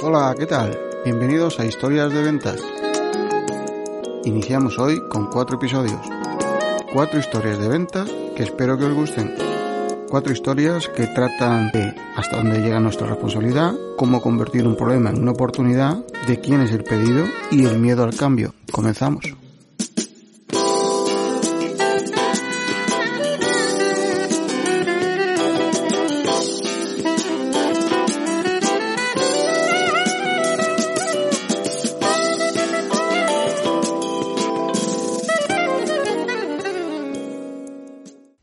Hola, ¿qué tal? Bienvenidos a Historias de Ventas. Iniciamos hoy con cuatro episodios. Cuatro historias de ventas que espero que os gusten. Cuatro historias que tratan de hasta dónde llega nuestra responsabilidad, cómo convertir un problema en una oportunidad, de quién es el pedido y el miedo al cambio. Comenzamos.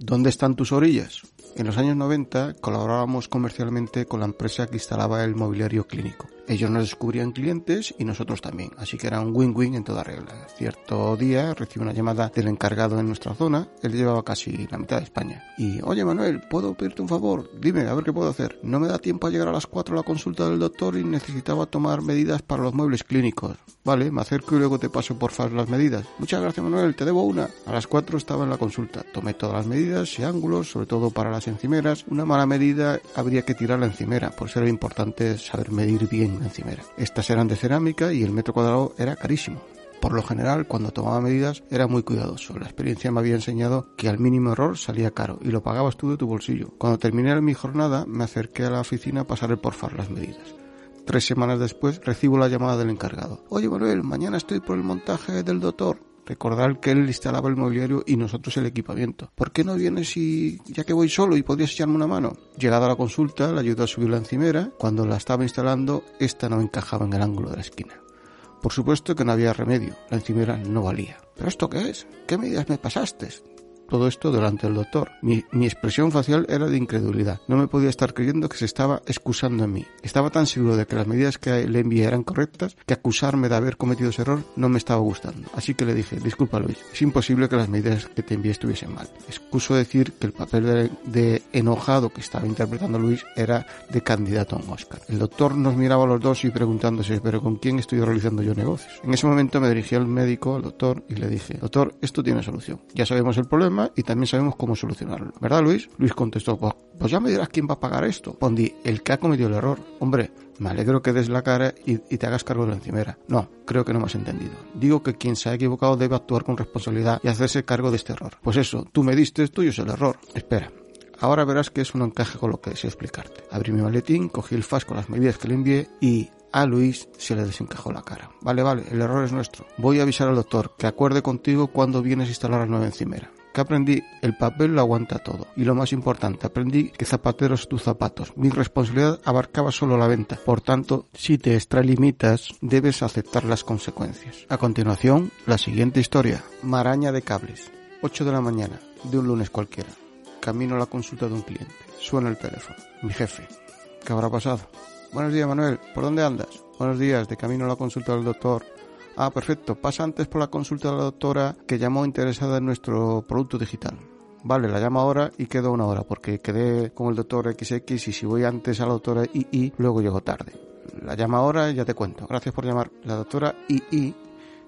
¿Dónde están tus orillas? En los años 90 colaborábamos comercialmente con la empresa que instalaba el mobiliario clínico. Ellos nos descubrían clientes y nosotros también, así que era un win-win en toda regla. Cierto día recibí una llamada del encargado en nuestra zona, él llevaba casi la mitad de España. Y, oye Manuel, ¿puedo pedirte un favor? Dime, a ver qué puedo hacer. No me da tiempo a llegar a las 4 a la consulta del doctor y necesitaba tomar medidas para los muebles clínicos. Vale, me acerco y luego te paso por las medidas. Muchas gracias Manuel, te debo una. A las 4 estaba en la consulta. Tomé todas las medidas y ángulos, sobre todo para las encimeras. Una mala medida habría que tirar la encimera, por ser importante saber medir bien encimera. Estas eran de cerámica y el metro cuadrado era carísimo. Por lo general, cuando tomaba medidas, era muy cuidadoso. La experiencia me había enseñado que al mínimo error salía caro y lo pagabas tú de tu bolsillo. Cuando terminé mi jornada, me acerqué a la oficina a pasar el porfar las medidas. Tres semanas después recibo la llamada del encargado. Oye Manuel, mañana estoy por el montaje del doctor. Recordar que él instalaba el mobiliario y nosotros el equipamiento. ¿Por qué no vienes y ya que voy solo y podrías echarme una mano? Llegado a la consulta, le ayudó a subir la encimera. Cuando la estaba instalando, esta no encajaba en el ángulo de la esquina. Por supuesto que no había remedio, la encimera no valía. ¿Pero esto qué es? ¿Qué medidas me pasaste? Todo esto delante del doctor. Mi, expresión facial era de incredulidad. No me podía estar creyendo que se estaba excusando en mí. Estaba tan seguro de que las medidas que le envié eran correctas que acusarme de haber cometido ese error no me estaba gustando. Así que le dije, disculpa Luis, es imposible que las medidas que te envié estuviesen mal. Excuso decir que el papel de, de enojado que estaba interpretando Luis era de candidato a un Oscar. El doctor nos miraba a los dos y preguntándose, pero ¿con quién estoy realizando yo negocios? En ese momento me dirigí al médico, al doctor, y le dije, doctor, esto tiene solución. Ya sabemos el problema y también sabemos cómo solucionarlo. ¿Verdad, Luis? Luis contestó, pues, pues ya me dirás quién va a pagar esto. Pondí, el que ha cometido el error. Hombre, me alegro que des la cara y, y, te hagas cargo de la encimera. No, creo que no me has entendido. Digo que quien se ha equivocado debe actuar con responsabilidad y hacerse cargo de este error. Pues eso, tú me diste, tuyo es el error. Espera. Ahora verás que es un encaje con lo que deseo explicarte. Abrí mi maletín, cogí el faz con las medidas que le envié y a Luis se le desencajó la cara. Vale, vale, el error es nuestro. Voy a avisar al doctor que acuerde contigo cuando vienes a instalar la nueva encimera que aprendí, el papel lo aguanta todo. Y lo más importante, aprendí que zapateros tus zapatos. Mi responsabilidad abarcaba solo la venta. Por tanto, si te extralimitas, debes aceptar las consecuencias. A continuación, la siguiente historia. Maraña de cables. 8 de la mañana, de un lunes cualquiera. Camino a la consulta de un cliente. Suena el teléfono. Mi jefe. ¿Qué habrá pasado? Buenos días, Manuel. ¿Por dónde andas? Buenos días, de camino a la consulta del doctor. Ah, perfecto. Pasa antes por la consulta de la doctora que llamó interesada en nuestro producto digital. Vale, la llamo ahora y quedo una hora porque quedé con el doctor XX y si voy antes a la doctora II, luego llego tarde. La llamo ahora y ya te cuento. Gracias por llamar. La doctora II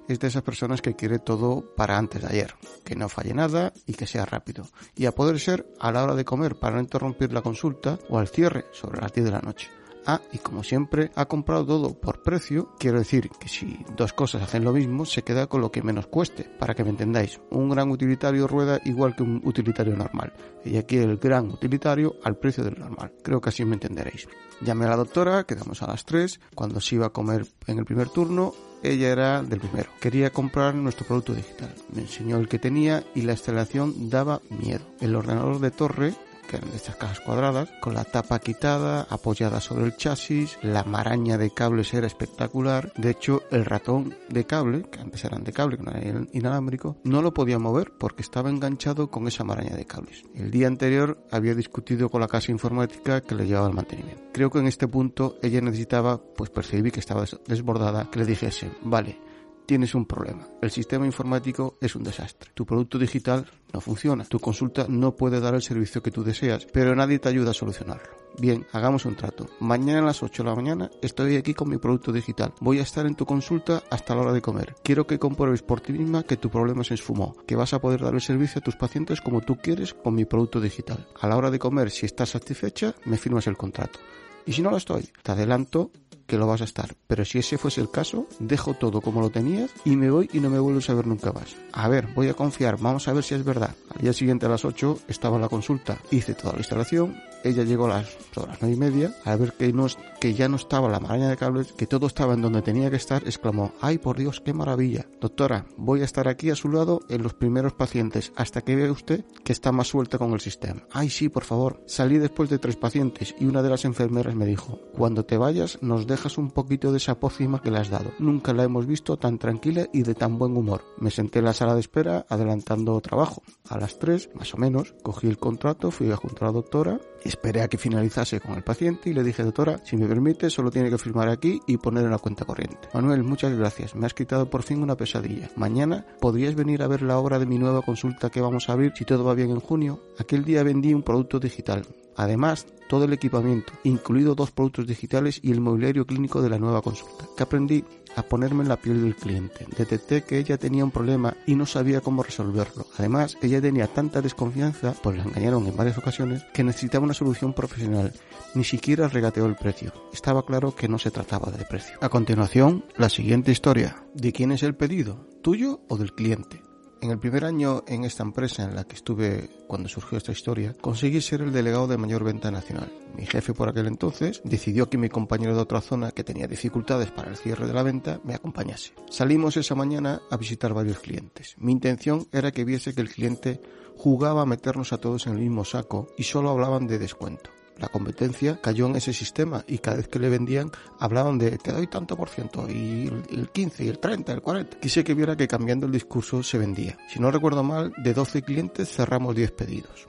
es de esas personas que quiere todo para antes de ayer, que no falle nada y que sea rápido. Y a poder ser a la hora de comer para no interrumpir la consulta o al cierre sobre las 10 de la noche. Ah, y como siempre ha comprado todo por precio, quiero decir que si dos cosas hacen lo mismo, se queda con lo que menos cueste. Para que me entendáis, un gran utilitario rueda igual que un utilitario normal. Ella quiere el gran utilitario al precio del normal. Creo que así me entenderéis. Llamé a la doctora, quedamos a las 3. Cuando se iba a comer en el primer turno, ella era del primero. Quería comprar nuestro producto digital. Me enseñó el que tenía y la instalación daba miedo. El ordenador de torre que eran de estas cajas cuadradas, con la tapa quitada, apoyada sobre el chasis, la maraña de cables era espectacular, de hecho el ratón de cable, que antes eran de cable, que no era inalámbrico, no lo podía mover porque estaba enganchado con esa maraña de cables. El día anterior había discutido con la casa informática que le llevaba el mantenimiento. Creo que en este punto ella necesitaba, pues percibí que estaba desbordada, que le dijese, vale, tienes un problema. El sistema informático es un desastre. Tu producto digital no funciona. Tu consulta no puede dar el servicio que tú deseas, pero nadie te ayuda a solucionarlo. Bien, hagamos un trato. Mañana a las 8 de la mañana estoy aquí con mi producto digital. Voy a estar en tu consulta hasta la hora de comer. Quiero que compruebes por ti misma que tu problema se esfumó, que vas a poder dar el servicio a tus pacientes como tú quieres con mi producto digital. A la hora de comer, si estás satisfecha, me firmas el contrato. Y si no lo estoy, te adelanto que lo vas a estar. Pero si ese fuese el caso, dejo todo como lo tenías y me voy y no me vuelvo a ver nunca más. A ver, voy a confiar, vamos a ver si es verdad. Al día siguiente a las 8 estaba la consulta, hice toda la instalación, ella llegó a las, a las 9 y media, a ver que, no, que ya no estaba la maraña de cables, que todo estaba en donde tenía que estar, exclamó, ay por Dios, qué maravilla. Doctora, voy a estar aquí a su lado en los primeros pacientes hasta que vea usted que está más suelta con el sistema. Ay sí, por favor. Salí después de tres pacientes y una de las enfermeras me dijo, cuando te vayas nos dejas un poquito de esa pócima que le has dado. Nunca la hemos visto tan tranquila y de tan buen humor. Me senté en la sala de espera adelantando trabajo. A las tres, más o menos, cogí el contrato, fui a junto a la doctora, esperé a que finalizase con el paciente y le dije, doctora, si me permite, solo tiene que firmar aquí y poner en la cuenta corriente. Manuel, muchas gracias. Me has quitado por fin una pesadilla. Mañana podrías venir a ver la obra de mi nueva consulta que vamos a abrir si todo va bien en junio. Aquel día vendí un producto digital. Además, todo el equipamiento, incluido dos productos digitales y el mobiliario clínico de la nueva consulta. ¿Qué aprendí? A ponerme en la piel del cliente. Detecté que ella tenía un problema y no sabía cómo resolverlo. Además, ella tenía tanta desconfianza, pues la engañaron en varias ocasiones, que necesitaba una solución profesional. Ni siquiera regateó el precio. Estaba claro que no se trataba de precio. A continuación, la siguiente historia. ¿De quién es el pedido? ¿Tuyo o del cliente? En el primer año en esta empresa en la que estuve cuando surgió esta historia, conseguí ser el delegado de mayor venta nacional. Mi jefe por aquel entonces decidió que mi compañero de otra zona que tenía dificultades para el cierre de la venta me acompañase. Salimos esa mañana a visitar varios clientes. Mi intención era que viese que el cliente jugaba a meternos a todos en el mismo saco y solo hablaban de descuento la competencia cayó en ese sistema y cada vez que le vendían hablaban de te doy tanto por ciento y el 15 y el 30, el 40. Quise que viera que cambiando el discurso se vendía. Si no recuerdo mal, de 12 clientes cerramos 10 pedidos.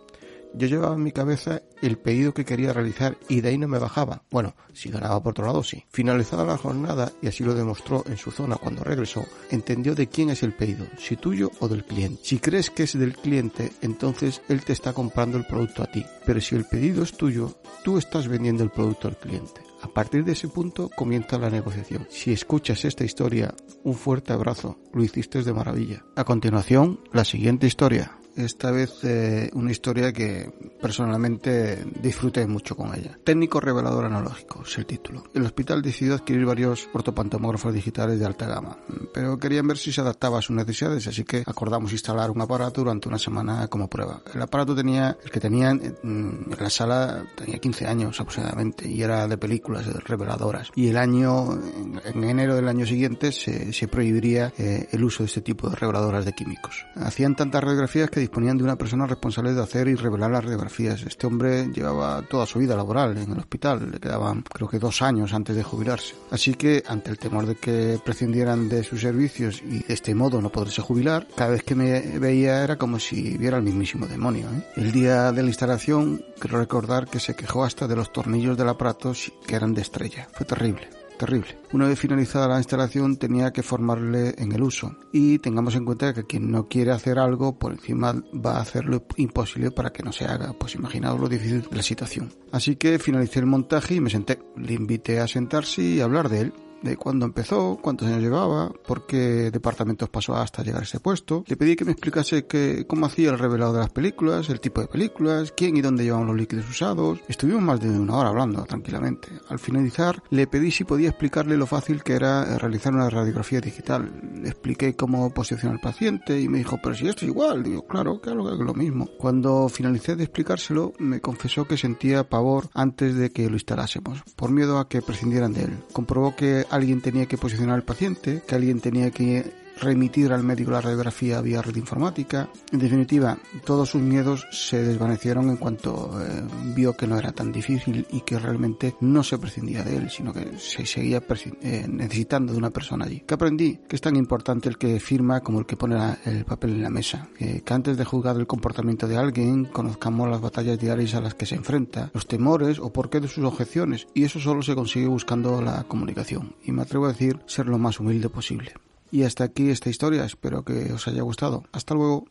Yo llevaba en mi cabeza el pedido que quería realizar y de ahí no me bajaba. Bueno, si ganaba por otro lado, sí. Finalizada la jornada, y así lo demostró en su zona cuando regresó, entendió de quién es el pedido, si tuyo o del cliente. Si crees que es del cliente, entonces él te está comprando el producto a ti. Pero si el pedido es tuyo, tú estás vendiendo el producto al cliente. A partir de ese punto comienza la negociación. Si escuchas esta historia, un fuerte abrazo. Lo hiciste de maravilla. A continuación, la siguiente historia esta vez eh, una historia que personalmente disfruté mucho con ella. Técnico revelador analógico es el título. El hospital decidió adquirir varios ortopantomógrafos digitales de alta gama, pero querían ver si se adaptaba a sus necesidades, así que acordamos instalar un aparato durante una semana como prueba. El aparato tenía, el que tenían en la sala tenía 15 años aproximadamente y era de películas reveladoras. Y el año, en, enero del año siguiente se, se prohibiría eh, el uso de este tipo de reveladoras de químicos. Hacían tantas radiografías que disponían de una persona responsable de hacer y revelar las radiografías. Este hombre llevaba toda su vida laboral en el hospital, le quedaban creo que dos años antes de jubilarse. Así que, ante el temor de que prescindieran de sus servicios y de este modo no poderse jubilar, cada vez que me veía era como si viera el mismísimo demonio. ¿eh? El día de la instalación, quiero recordar que se quejó hasta de los tornillos del aparato que eran de estrella. Fue terrible terrible. Una vez finalizada la instalación tenía que formarle en el uso y tengamos en cuenta que quien no quiere hacer algo por encima va a hacer lo imposible para que no se haga, pues imaginaos lo difícil de la situación. Así que finalicé el montaje y me senté. Le invité a sentarse y hablar de él de cuándo empezó, cuántos años llevaba, por qué departamentos pasó hasta llegar a ese puesto. Le pedí que me explicase que, cómo hacía el revelado de las películas, el tipo de películas, quién y dónde llevaban los líquidos usados. Estuvimos más de una hora hablando tranquilamente. Al finalizar, le pedí si podía explicarle lo fácil que era realizar una radiografía digital. Le expliqué cómo posicionar al paciente y me dijo, pero si esto es igual. Digo, claro, claro que es lo mismo. Cuando finalicé de explicárselo, me confesó que sentía pavor antes de que lo instalásemos, por miedo a que prescindieran de él. Comprobó que alguien tenía que posicionar al paciente, que alguien tenía que remitir al médico la radiografía vía red informática. En definitiva, todos sus miedos se desvanecieron en cuanto eh, vio que no era tan difícil y que realmente no se prescindía de él, sino que se seguía eh, necesitando de una persona allí. Que aprendí que es tan importante el que firma como el que pone el papel en la mesa. Que, que antes de juzgar el comportamiento de alguien, conozcamos las batallas diarias a las que se enfrenta, los temores o por qué de sus objeciones. Y eso solo se consigue buscando la comunicación. Y me atrevo a decir ser lo más humilde posible. Y hasta aquí esta historia, espero que os haya gustado. Hasta luego.